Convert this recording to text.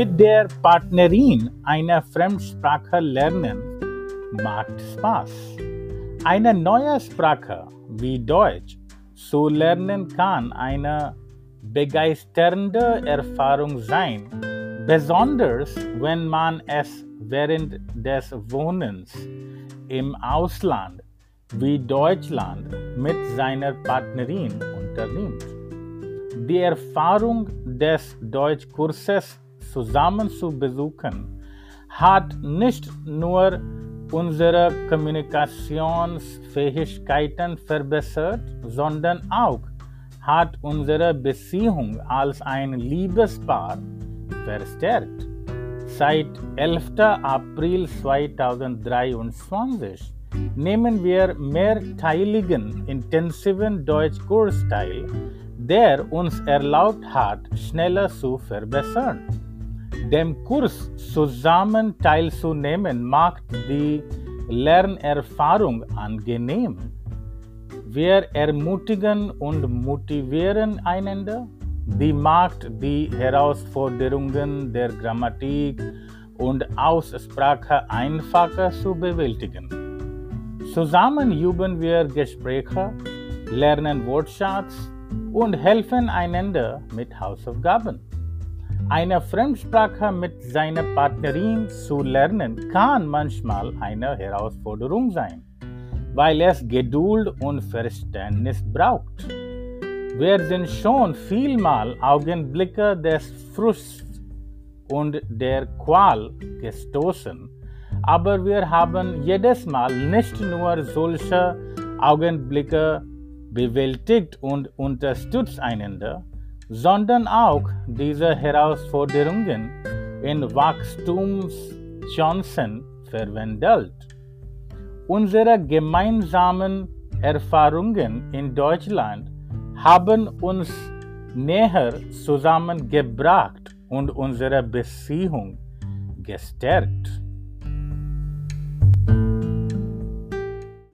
Mit der Partnerin einer Fremdsprache lernen macht Spaß. Eine neue Sprache wie Deutsch zu lernen kann eine begeisternde Erfahrung sein, besonders wenn man es während des Wohnens im Ausland wie Deutschland mit seiner Partnerin unternimmt. Die Erfahrung des Deutschkurses zusammen zu besuchen hat nicht nur unsere Kommunikationsfähigkeiten verbessert, sondern auch hat unsere Beziehung als ein Liebespaar verstärkt. Seit 11. April 2023 nehmen wir mehrteiligen intensiven Deutschkurs teil, der uns erlaubt hat, schneller zu verbessern. Dem Kurs zusammen teilzunehmen macht die Lernerfahrung angenehm. Wir ermutigen und motivieren einander. Die macht die Herausforderungen der Grammatik und Aussprache einfacher zu bewältigen. Zusammen üben wir Gespräche, lernen Wortschatz und helfen einander mit Hausaufgaben. Eine Fremdsprache mit seiner Partnerin zu lernen kann manchmal eine Herausforderung sein, weil es Geduld und Verständnis braucht. Wir sind schon vielmal Augenblicke des Frusts und der Qual gestoßen, aber wir haben jedes Mal nicht nur solche Augenblicke bewältigt und unterstützt einander, sondern auch diese Herausforderungen in Wachstumschancen verwandelt. Unsere gemeinsamen Erfahrungen in Deutschland haben uns näher zusammengebracht und unsere Beziehung gestärkt.